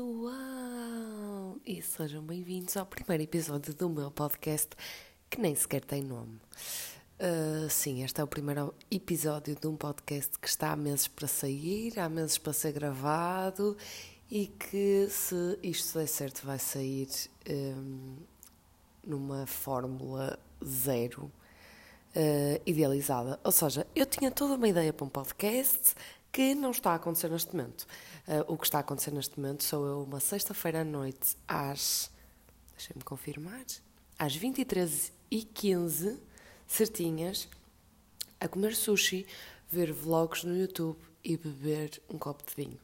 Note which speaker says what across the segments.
Speaker 1: pessoal! E sejam bem-vindos ao primeiro episódio do meu podcast que nem sequer tem nome. Uh, sim, este é o primeiro episódio de um podcast que está há meses para sair, há meses para ser gravado e que, se isto der certo, vai sair um, numa fórmula zero uh, idealizada. Ou seja, eu tinha toda uma ideia para um podcast que não está a acontecer neste momento. Uh, o que está a acontecer neste momento sou eu uma sexta-feira à noite às. Deixem-me confirmar. Às 23h15, certinhas, a comer sushi, ver vlogs no YouTube e beber um copo de vinho.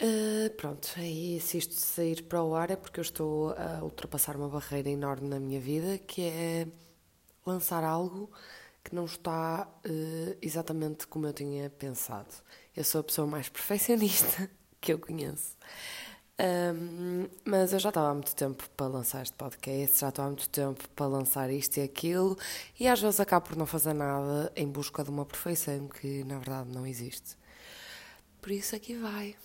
Speaker 1: Uh, pronto, aí se isto sair para o ar é porque eu estou a ultrapassar uma barreira enorme na minha vida que é lançar algo que não está uh, exatamente como eu tinha pensado. Eu sou a pessoa mais perfeccionista que eu conheço. Um, mas eu já estava há muito tempo para lançar este podcast, já estou há muito tempo para lançar isto e aquilo, e às vezes acabo por não fazer nada em busca de uma perfeição que na verdade não existe. Por isso aqui vai.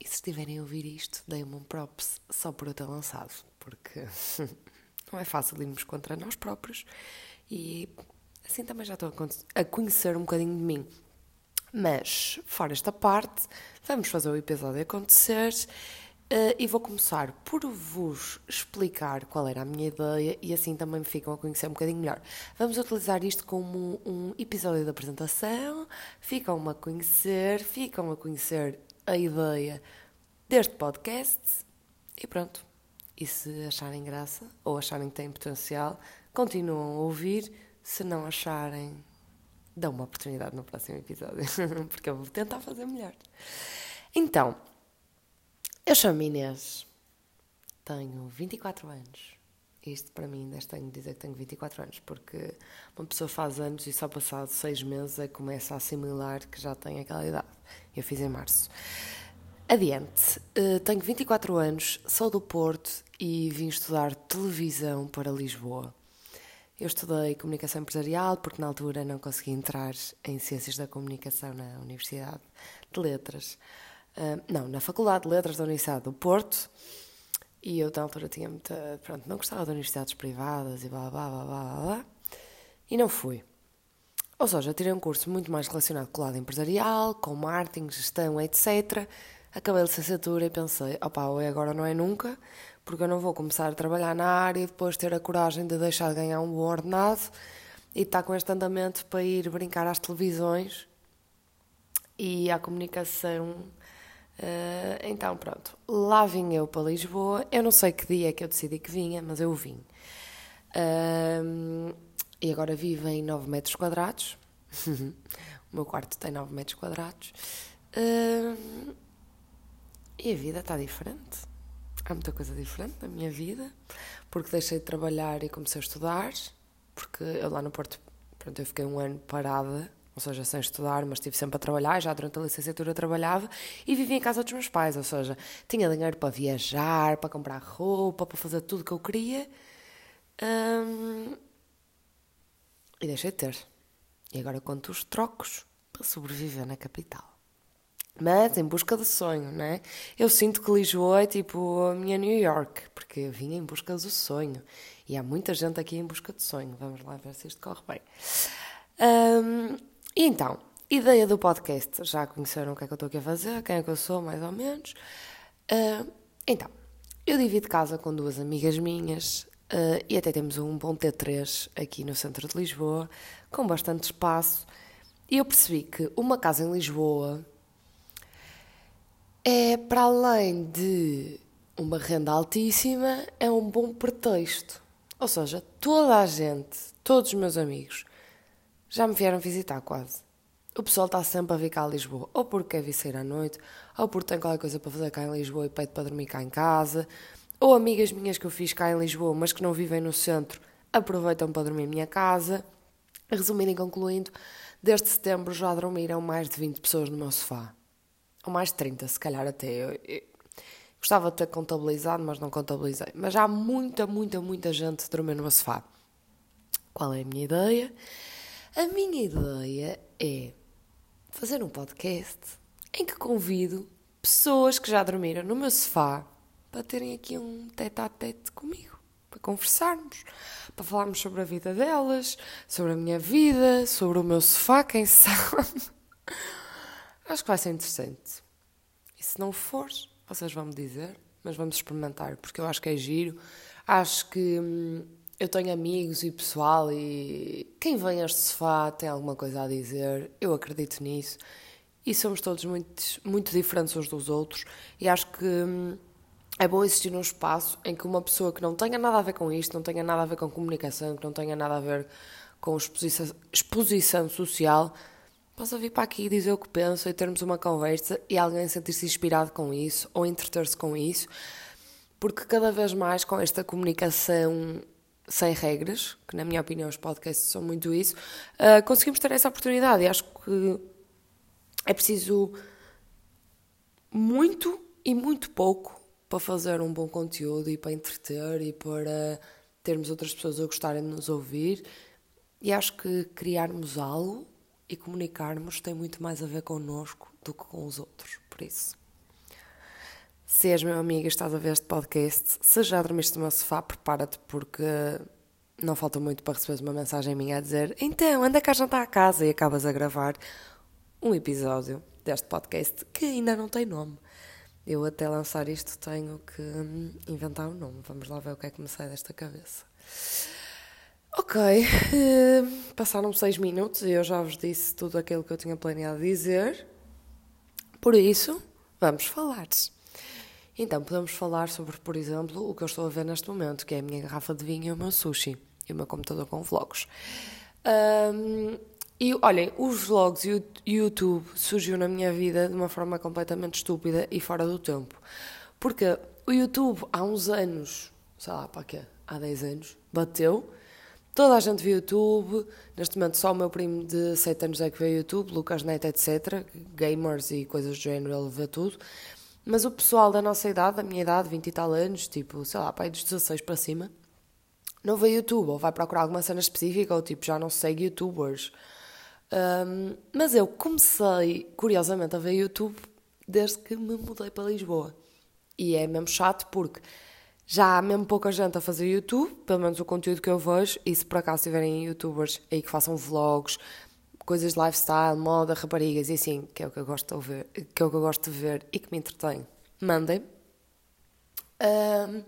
Speaker 1: E se estiverem a ouvir isto, deem-me um props só por eu ter lançado, porque não é fácil irmos contra nós próprios e assim também já estou a conhecer um bocadinho de mim. Mas, fora esta parte, vamos fazer o episódio acontecer uh, e vou começar por vos explicar qual era a minha ideia e assim também me ficam a conhecer um bocadinho melhor. Vamos utilizar isto como um episódio de apresentação, ficam-me a conhecer, ficam a conhecer a ideia deste podcast e pronto. E se acharem graça ou acharem que tem potencial, continuam a ouvir se não acharem, dão uma oportunidade no próximo episódio, porque eu vou tentar fazer melhor. Então, eu chamo Inês, tenho 24 anos. Isto para mim ainda tenho de dizer que tenho 24 anos, porque uma pessoa faz anos e só passado 6 meses é que começa a assimilar que já tem aquela idade. Eu fiz em março. Adiante, uh, tenho 24 anos, sou do Porto e vim estudar televisão para Lisboa. Eu estudei comunicação empresarial porque na altura não consegui entrar em ciências da comunicação na Universidade de Letras. Uh, não, na Faculdade de Letras da Universidade do Porto. E eu na altura tinha muita. Pronto, não gostava de universidades privadas e blá blá blá blá blá. E não fui. Ou seja, tirei um curso muito mais relacionado com o lado empresarial, com marketing, gestão, etc. Acabei a licenciatura e pensei, opá, ou é agora não é nunca, porque eu não vou começar a trabalhar na área e depois ter a coragem de deixar de ganhar um bom ordenado e estar com este andamento para ir brincar às televisões e à comunicação. Uh, então, pronto, lá vim eu para Lisboa. Eu não sei que dia é que eu decidi que vinha, mas eu vim. E agora vivo em 9 metros quadrados. o meu quarto tem 9 metros quadrados. E a vida está diferente há muita coisa diferente na minha vida, porque deixei de trabalhar e comecei a estudar, porque eu lá no Porto, pronto, eu fiquei um ano parada, ou seja, sem estudar, mas estive sempre a trabalhar, já durante a licenciatura trabalhava e vivia em casa dos meus pais, ou seja, tinha dinheiro para viajar, para comprar roupa, para fazer tudo o que eu queria. Hum, e deixei de ter. E agora conto os trocos para sobreviver na capital mas em busca do sonho, né? Eu sinto que Lisboa é tipo a minha New York, porque eu vim em busca do sonho. E há muita gente aqui em busca do sonho. Vamos lá ver se isto corre bem. Um, e então, ideia do podcast. Já conheceram o que é que eu estou aqui a fazer, quem é que eu sou, mais ou menos. Uh, então, eu divido casa com duas amigas minhas uh, e até temos um bom T3 aqui no centro de Lisboa, com bastante espaço. E eu percebi que uma casa em Lisboa é para além de uma renda altíssima, é um bom pretexto. Ou seja, toda a gente, todos os meus amigos, já me vieram visitar quase. O pessoal está sempre a vir cá a Lisboa, ou porque quer vir sair à noite, ou porque tem qualquer coisa para fazer cá em Lisboa e pede para dormir cá em casa, ou amigas minhas que eu fiz cá em Lisboa, mas que não vivem no centro, aproveitam para dormir em minha casa. Resumindo e concluindo, desde setembro já dormiram mais de 20 pessoas no meu sofá ou mais de 30, se calhar até. Eu, eu, gostava de ter contabilizado, mas não contabilizei. Mas há muita, muita, muita gente dormindo no sofá. Qual é a minha ideia? A minha ideia é fazer um podcast em que convido pessoas que já dormiram no meu sofá para terem aqui um tete a tete comigo, para conversarmos, para falarmos sobre a vida delas, sobre a minha vida, sobre o meu sofá, quem sabe. Acho que vai ser interessante. E se não for, vocês vão me dizer, mas vamos experimentar, porque eu acho que é giro. Acho que hum, eu tenho amigos e pessoal e quem vem a este sofá tem alguma coisa a dizer, eu acredito nisso. E somos todos muito, muito diferentes uns dos outros e acho que hum, é bom existir um espaço em que uma pessoa que não tenha nada a ver com isto, não tenha nada a ver com comunicação, que não tenha nada a ver com exposição, exposição social, possa vir para aqui e dizer o que pensa e termos uma conversa e alguém sentir-se inspirado com isso ou entreter-se com isso, porque cada vez mais com esta comunicação sem regras, que na minha opinião os podcasts são muito isso, uh, conseguimos ter essa oportunidade. E acho que é preciso muito e muito pouco para fazer um bom conteúdo e para entreter e para termos outras pessoas a gostarem de nos ouvir. E acho que criarmos algo e comunicarmos tem muito mais a ver connosco do que com os outros. Por isso. Se és meu amigo e estás a ver este podcast, se já dormiste no meu sofá, prepara-te porque não falta muito para receberes uma mensagem minha a dizer então, anda cá jantar a casa e acabas a gravar um episódio deste podcast que ainda não tem nome. Eu até lançar isto tenho que hum, inventar um nome. Vamos lá ver o que é que me sai desta cabeça. Ok, uh, passaram seis minutos e eu já vos disse tudo aquilo que eu tinha planeado dizer. Por isso, vamos falar. Então, podemos falar sobre, por exemplo, o que eu estou a ver neste momento, que é a minha garrafa de vinho e o meu sushi, e o meu computador com vlogs. Um, e olhem, os vlogs e o YouTube surgiu na minha vida de uma forma completamente estúpida e fora do tempo. Porque o YouTube há uns anos, sei lá, para quê? Há 10 anos, bateu. Toda a gente vê YouTube. Neste momento, só o meu primo de 7 anos é que vê YouTube, Lucas Neto, etc. Gamers e coisas do género, ele vê tudo. Mas o pessoal da nossa idade, da minha idade, 20 e tal anos, tipo, sei lá, pai dos 16 para cima, não vê YouTube, ou vai procurar alguma cena específica, ou tipo, já não segue youtubers. Um, mas eu comecei, curiosamente, a ver YouTube desde que me mudei para Lisboa. E é mesmo chato porque já há mesmo pouca gente a fazer YouTube, pelo menos o conteúdo que eu vejo, e se por acaso tiverem youtubers aí que façam vlogs, coisas de lifestyle, moda, raparigas e assim, que é o que eu gosto de ouvir, que é o que eu gosto de ver e que me entretém. Mandem. Um,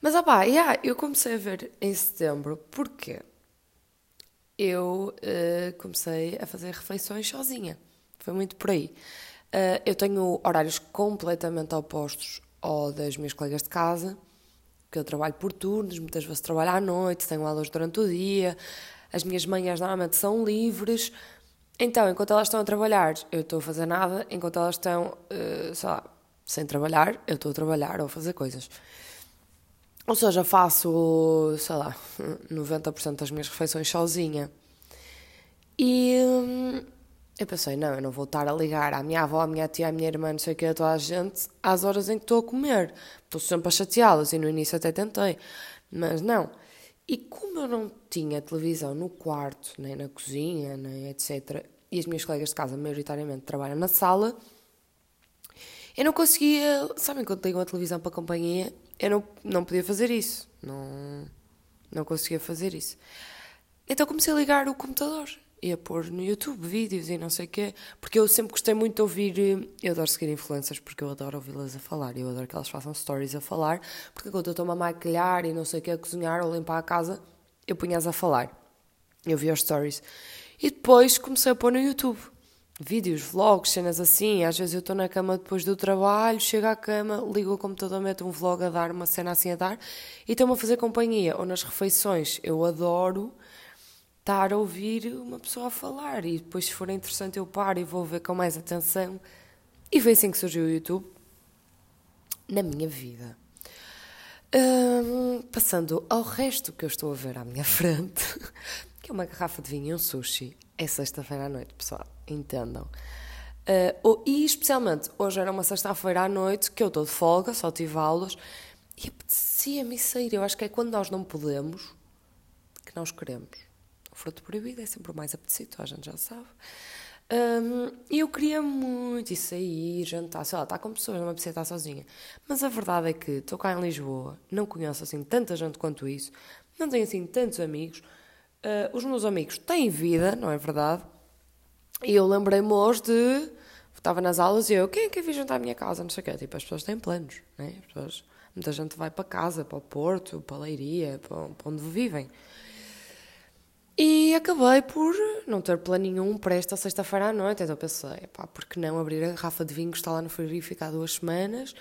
Speaker 1: mas, ah pá, yeah, eu comecei a ver em setembro, porque eu uh, comecei a fazer refeições sozinha. Foi muito por aí. Uh, eu tenho horários completamente opostos ao das minhas colegas de casa, que eu trabalho por turnos, muitas vezes trabalho à noite, tenho aulas durante o dia, as minhas manhãs normalmente são livres. Então, enquanto elas estão a trabalhar, eu estou a fazer nada. Enquanto elas estão, uh, sei lá, sem trabalhar, eu estou a trabalhar ou a fazer coisas. Ou seja, faço, sei lá, 90% das minhas refeições sozinha. E hum, eu pensei, não, eu não vou estar a ligar à minha avó, à minha tia, à minha irmã, não sei o que, a toda a gente, às horas em que estou a comer. Estou sempre a chateá-las e no início até tentei. Mas não. E como eu não tinha televisão no quarto, nem na cozinha, nem etc., e as minhas colegas de casa maioritariamente trabalham na sala, eu não conseguia. Sabem quando ligam a televisão para a companhia? Eu não, não podia fazer isso. Não, não conseguia fazer isso. Então comecei a ligar o computador e a pôr no YouTube vídeos e não sei o quê, porque eu sempre gostei muito de ouvir, eh, eu adoro seguir influencers porque eu adoro ouvi-las a falar, eu adoro que elas façam stories a falar, porque quando eu estou a maquilhar e não sei o quê, a cozinhar ou limpar a casa, eu punhas a falar. Eu vi os stories. E depois comecei a pôr no YouTube vídeos, vlogs, cenas assim. Às vezes eu estou na cama depois do trabalho, chego à cama, ligo o computador, meto um vlog a dar, uma cena assim a dar, e estou-me a fazer companhia. Ou nas refeições, eu adoro estar a ouvir uma pessoa a falar e depois, se for interessante, eu paro e vou ver com mais atenção. E foi assim que surgiu o YouTube na minha vida. passando ao resto que eu estou a ver à minha frente, que é uma garrafa de vinho e um sushi. É sexta-feira à noite, pessoal, entendam. Uh, e especialmente hoje era uma sexta-feira à noite que eu estou de folga, só tive aulas e apetecia-me sair. Eu acho que é quando nós não podemos que nós queremos. Fruto proibido é sempre o mais apetecido, a gente já sabe. Um, eu queria muito ir sair, jantar, sei lá, estar com pessoas, não me precisa estar sozinha. Mas a verdade é que estou cá em Lisboa, não conheço assim tanta gente quanto isso, não tenho assim tantos amigos. Uh, os meus amigos têm vida, não é verdade? E eu lembrei-me hoje de. Estava nas aulas e eu, quem é que vir jantar à minha casa? Não sei o quê. Tipo, as pessoas têm planos, né? As pessoas, muita gente vai para casa, para o Porto, para a Leiria, para onde vivem. E acabei por não ter plano nenhum para esta sexta-feira à noite. Então pensei, pá, por que não abrir a garrafa de vinho que está lá no frigorífico há duas semanas?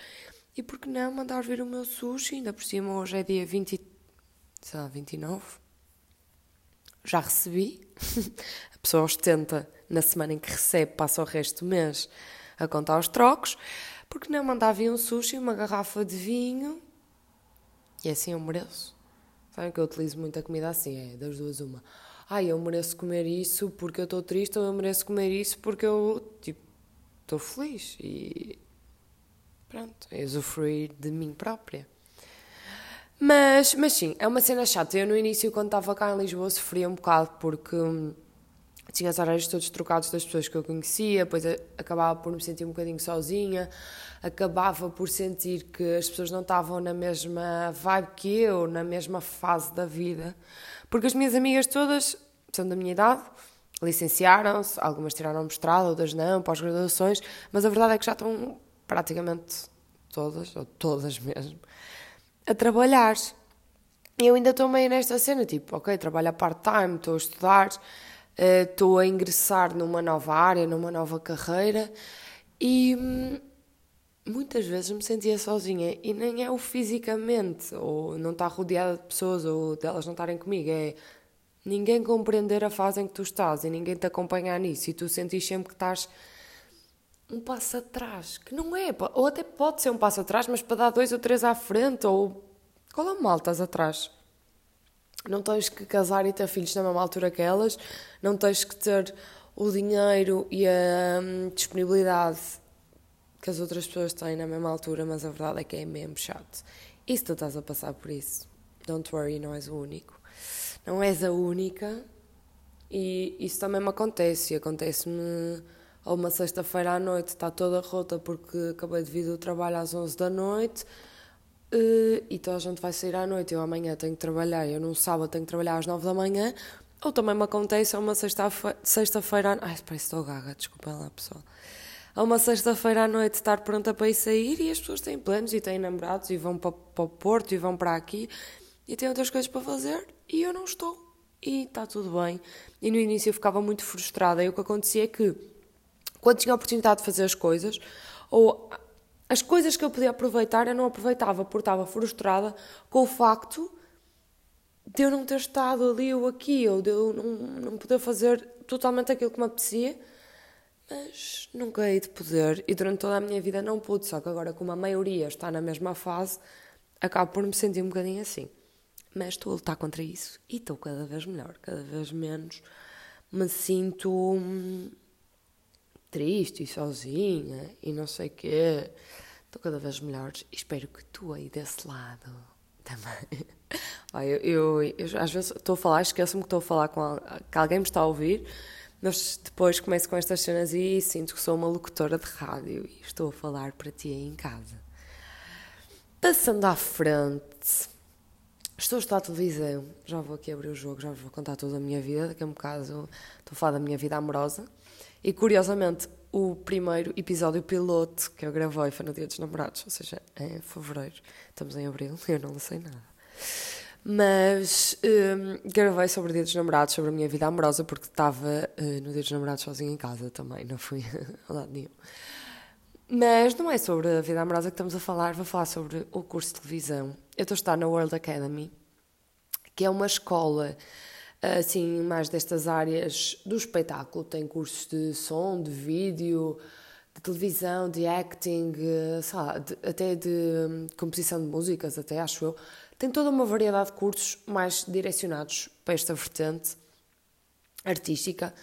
Speaker 1: E por que não mandar vir o meu sushi? Ainda por cima hoje é dia 20, sei lá, 29. Já recebi. a pessoa ostenta na semana em que recebe, passa o resto do mês a contar os trocos. Por que não mandar vir um sushi, uma garrafa de vinho? E assim eu mereço. Sabem que eu utilizo muita comida assim, é das duas uma. Ai, eu mereço comer isso porque eu estou triste ou eu mereço comer isso porque eu, tipo, estou feliz e pronto, usufruir de mim própria. Mas, mas sim, é uma cena chata. Eu no início, quando estava cá em Lisboa, sofria um bocado porque hum, tinha os horários todos trocados das pessoas que eu conhecia, depois acabava por me sentir um bocadinho sozinha, acabava por sentir que as pessoas não estavam na mesma vibe que eu, na mesma fase da vida, porque as minhas amigas todas são da minha idade, licenciaram-se, algumas tiraram mestrado, outras não, pós-graduações, mas a verdade é que já estão praticamente todas, ou todas mesmo, a trabalhar. Eu ainda estou meio nesta cena, tipo, ok, trabalho a part-time, estou a estudar, estou a ingressar numa nova área, numa nova carreira e hum, muitas vezes me sentia sozinha e nem é o fisicamente, ou não estar rodeada de pessoas, ou delas não estarem comigo, é ninguém compreender a fase em que tu estás e ninguém te acompanhar nisso e tu sentis sempre que estás um passo atrás, que não é, ou até pode ser um passo atrás, mas para dar dois ou três à frente, ou qual é o mal estás atrás? Não tens que casar e ter filhos na mesma altura que elas, não tens que ter o dinheiro e a hum, disponibilidade que as outras pessoas têm na mesma altura, mas a verdade é que é mesmo chato. E se tu estás a passar por isso, don't worry, não és o único. Não és a única e isso também me acontece. E acontece-me a uma sexta-feira à noite, está toda rota porque acabei de vir do trabalho às 11 da noite uh, e toda a gente vai sair à noite, eu amanhã tenho que trabalhar, eu no sábado tenho que trabalhar às 9 da manhã, ou também me acontece a uma sexta-feira, sexta-feira ai, parece que estou gaga, desculpem lá pessoal, a uma sexta-feira à noite estar pronta para ir sair e as pessoas têm planos e têm namorados e vão para, para o Porto e vão para aqui e têm outras coisas para fazer e eu não estou. E está tudo bem. E no início eu ficava muito frustrada. E o que acontecia é que quando tinha a oportunidade de fazer as coisas, ou as coisas que eu podia aproveitar, eu não aproveitava, porque estava frustrada com o facto de eu não ter estado ali ou aqui, ou de eu não, não poder fazer totalmente aquilo que me apetecia, mas nunca hei de poder, e durante toda a minha vida não pude, só que agora, como a maioria está na mesma fase, acabo por me sentir um bocadinho assim. Mas estou a lutar contra isso e estou cada vez melhor, cada vez menos me sinto hum, triste e sozinha e não sei o quê. Estou cada vez melhor e espero que tu aí desse lado também. Olha, eu, eu, eu, às vezes estou a falar, esqueço-me que estou a falar com que alguém me está a ouvir, mas depois começo com estas cenas e sinto que sou uma locutora de rádio e estou a falar para ti aí em casa. Passando à frente, estou a estudar televisão, já vou aqui abrir o jogo, já vou contar toda a minha vida, daqui a um bocado estou a falar da minha vida amorosa. E curiosamente, o primeiro episódio piloto que eu gravei foi no Dia dos Namorados, ou seja, em fevereiro. Estamos em abril, eu não sei nada. Mas um, gravei sobre o Dia dos Namorados, sobre a minha vida amorosa, porque estava uh, no Dia dos Namorados sozinha em casa também, não fui a lado nenhum. Mas não é sobre a vida amorosa que estamos a falar, vou falar sobre o curso de televisão. Eu estou a estar na World Academy, que é uma escola assim, mais destas áreas do espetáculo. Tem cursos de som, de vídeo, de televisão, de acting, eh, lá, de, até de hum, composição de músicas, até acho eu. Tem toda uma variedade de cursos mais direcionados para esta vertente artística.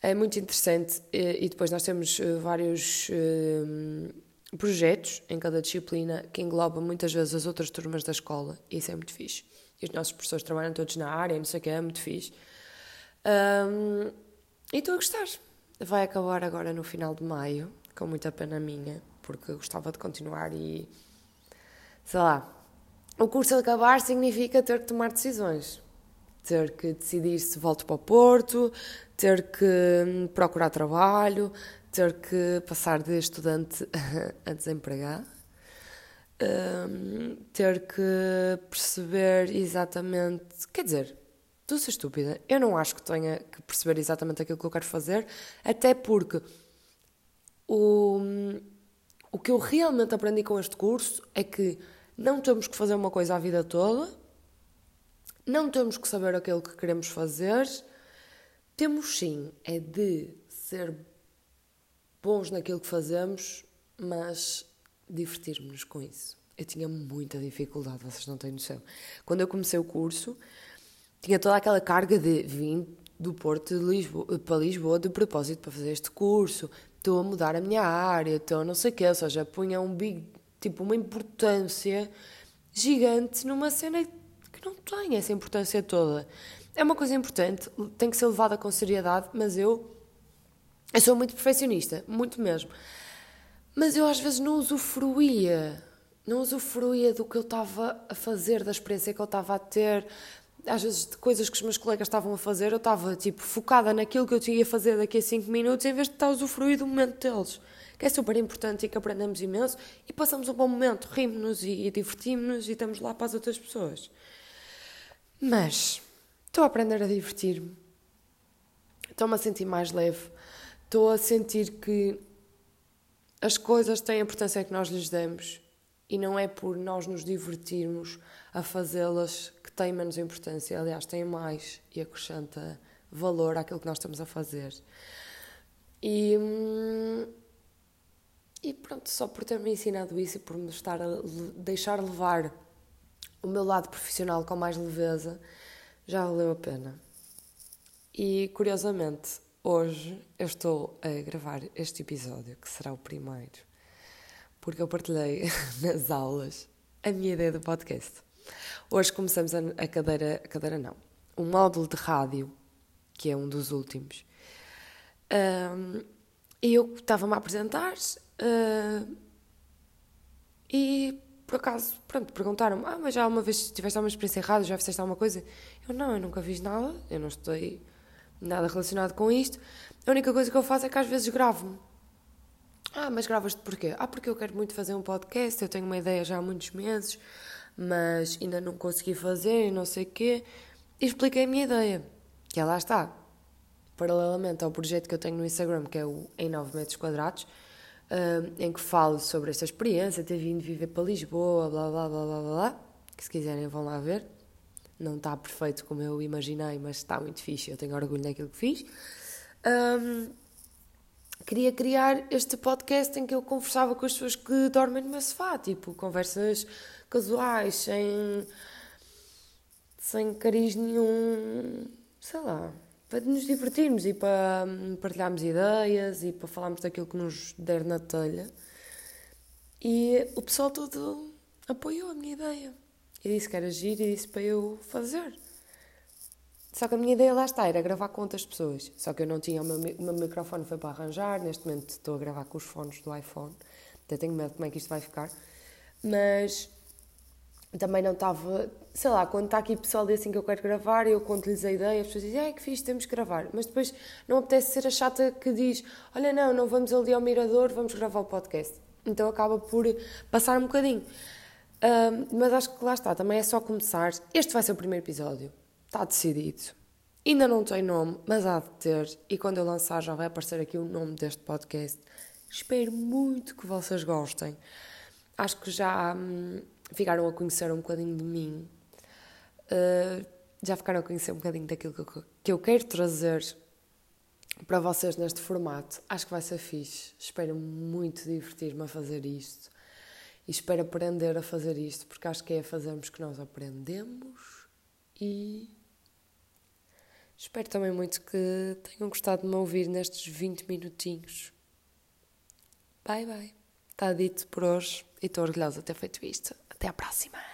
Speaker 1: É muito interessante e depois nós temos eh, vários projetos em cada disciplina que engloba muitas vezes as outras turmas da escola e isso é muito fixe e os nossos professores trabalham todos na área, não sei o que, é muito fixe. Um, e estou a gostar. vai acabar agora no final de maio, com muita pena minha, porque gostava de continuar e. sei lá. O curso acabar significa ter que tomar decisões. Ter que decidir se volto para o Porto, ter que hum, procurar trabalho, ter que passar de estudante a desempregado, um, ter que perceber exatamente. Quer dizer, a ser estúpida. Eu não acho que tenha que perceber exatamente aquilo que eu quero fazer, até porque o, o que eu realmente aprendi com este curso é que não temos que fazer uma coisa a vida toda, não temos que saber aquilo que queremos fazer, temos sim é de ser bons naquilo que fazemos, mas divertirmos-nos com isso. Eu tinha muita dificuldade, vocês não têm noção. Quando eu comecei o curso, tinha toda aquela carga de vim do Porto Lisboa, para Lisboa de propósito para fazer este curso, estou a mudar a minha área, estou não sei o quê, ou seja, punha um big, tipo, uma importância gigante numa cena que não tem essa importância toda. É uma coisa importante, tem que ser levada com seriedade, mas eu, eu sou muito perfeccionista, muito mesmo. Mas eu às vezes não usufruía, não usufruía do que eu estava a fazer, da experiência que eu estava a ter, às vezes de coisas que os meus colegas estavam a fazer, eu estava tipo focada naquilo que eu tinha a fazer daqui a 5 minutos em vez de estar a usufruir do momento deles, que é super importante e que aprendemos imenso. E passamos um bom momento, rimos-nos e, e divertimos-nos e estamos lá para as outras pessoas. Mas estou a aprender a divertir-me, estou-me a sentir mais leve, estou a sentir que as coisas têm a importância que nós lhes damos e não é por nós nos divertirmos a fazê-las que têm menos importância. Aliás, têm mais e acrescenta valor àquilo que nós estamos a fazer. E, hum, e pronto, só por ter-me ensinado isso e por me estar a deixar levar o meu lado profissional com mais leveza, já valeu a pena. E curiosamente, hoje eu estou a gravar este episódio, que será o primeiro, porque eu partilhei nas aulas a minha ideia do podcast. Hoje começamos a, cadeira, a cadeira não, um módulo de rádio, que é um dos últimos. Um, e eu estava-me a apresentar uh, e por acaso, pronto, perguntaram-me: Ah, mas já uma vez tiveste alguma experiência errada, já fizeste alguma coisa? Eu não, eu nunca fiz nada, eu não estou nada relacionado com isto. A única coisa que eu faço é que às vezes gravo-me. Ah, mas gravas-te porquê? Ah, porque eu quero muito fazer um podcast, eu tenho uma ideia já há muitos meses, mas ainda não consegui fazer e não sei o quê. E expliquei a minha ideia, que ela está. Paralelamente ao projeto que eu tenho no Instagram, que é o Em 9 Metros Quadrados, em que falo sobre esta experiência, ter vindo viver para Lisboa, blá blá blá blá blá, que se quiserem vão lá ver. Não está perfeito como eu imaginei, mas está muito fixe, eu tenho orgulho daquilo que fiz. Um, queria criar este podcast em que eu conversava com as pessoas que dormem no meu sofá, tipo, conversas casuais, sem, sem cariz nenhum, sei lá, para nos divertirmos e para partilharmos ideias e para falarmos daquilo que nos der na telha. E o pessoal todo apoiou a minha ideia. E disse que era giro e disse para eu fazer. Só que a minha ideia lá está, era gravar com outras pessoas. Só que eu não tinha, o meu, o meu microfone foi para arranjar, neste momento estou a gravar com os fones do iPhone. Até tenho medo de como é que isto vai ficar. Mas também não estava, sei lá, quando está aqui pessoal de assim que eu quero gravar, eu conto-lhes a ideia, as pessoas dizem, ai que fixe, temos que gravar. Mas depois não apetece ser a chata que diz, olha não, não vamos ali ao Mirador, vamos gravar o podcast. Então acaba por passar um bocadinho. Um, mas acho que lá está, também é só começar. Este vai ser o primeiro episódio, está decidido. Ainda não tem nome, mas há de ter. E quando eu lançar já vai aparecer aqui o nome deste podcast. Espero muito que vocês gostem. Acho que já. Hum, ficaram a conhecer um bocadinho de mim, uh, já ficaram a conhecer um bocadinho daquilo que eu, que eu quero trazer para vocês neste formato. Acho que vai ser fixe. Espero muito divertir-me a fazer isto e espero aprender a fazer isto, porque acho que é a fazermos que nós aprendemos e espero também muito que tenham gostado de me ouvir nestes 20 minutinhos. Bye bye. Está dito por hoje e estou orgulhosa de ter feito isto. Até à próxima!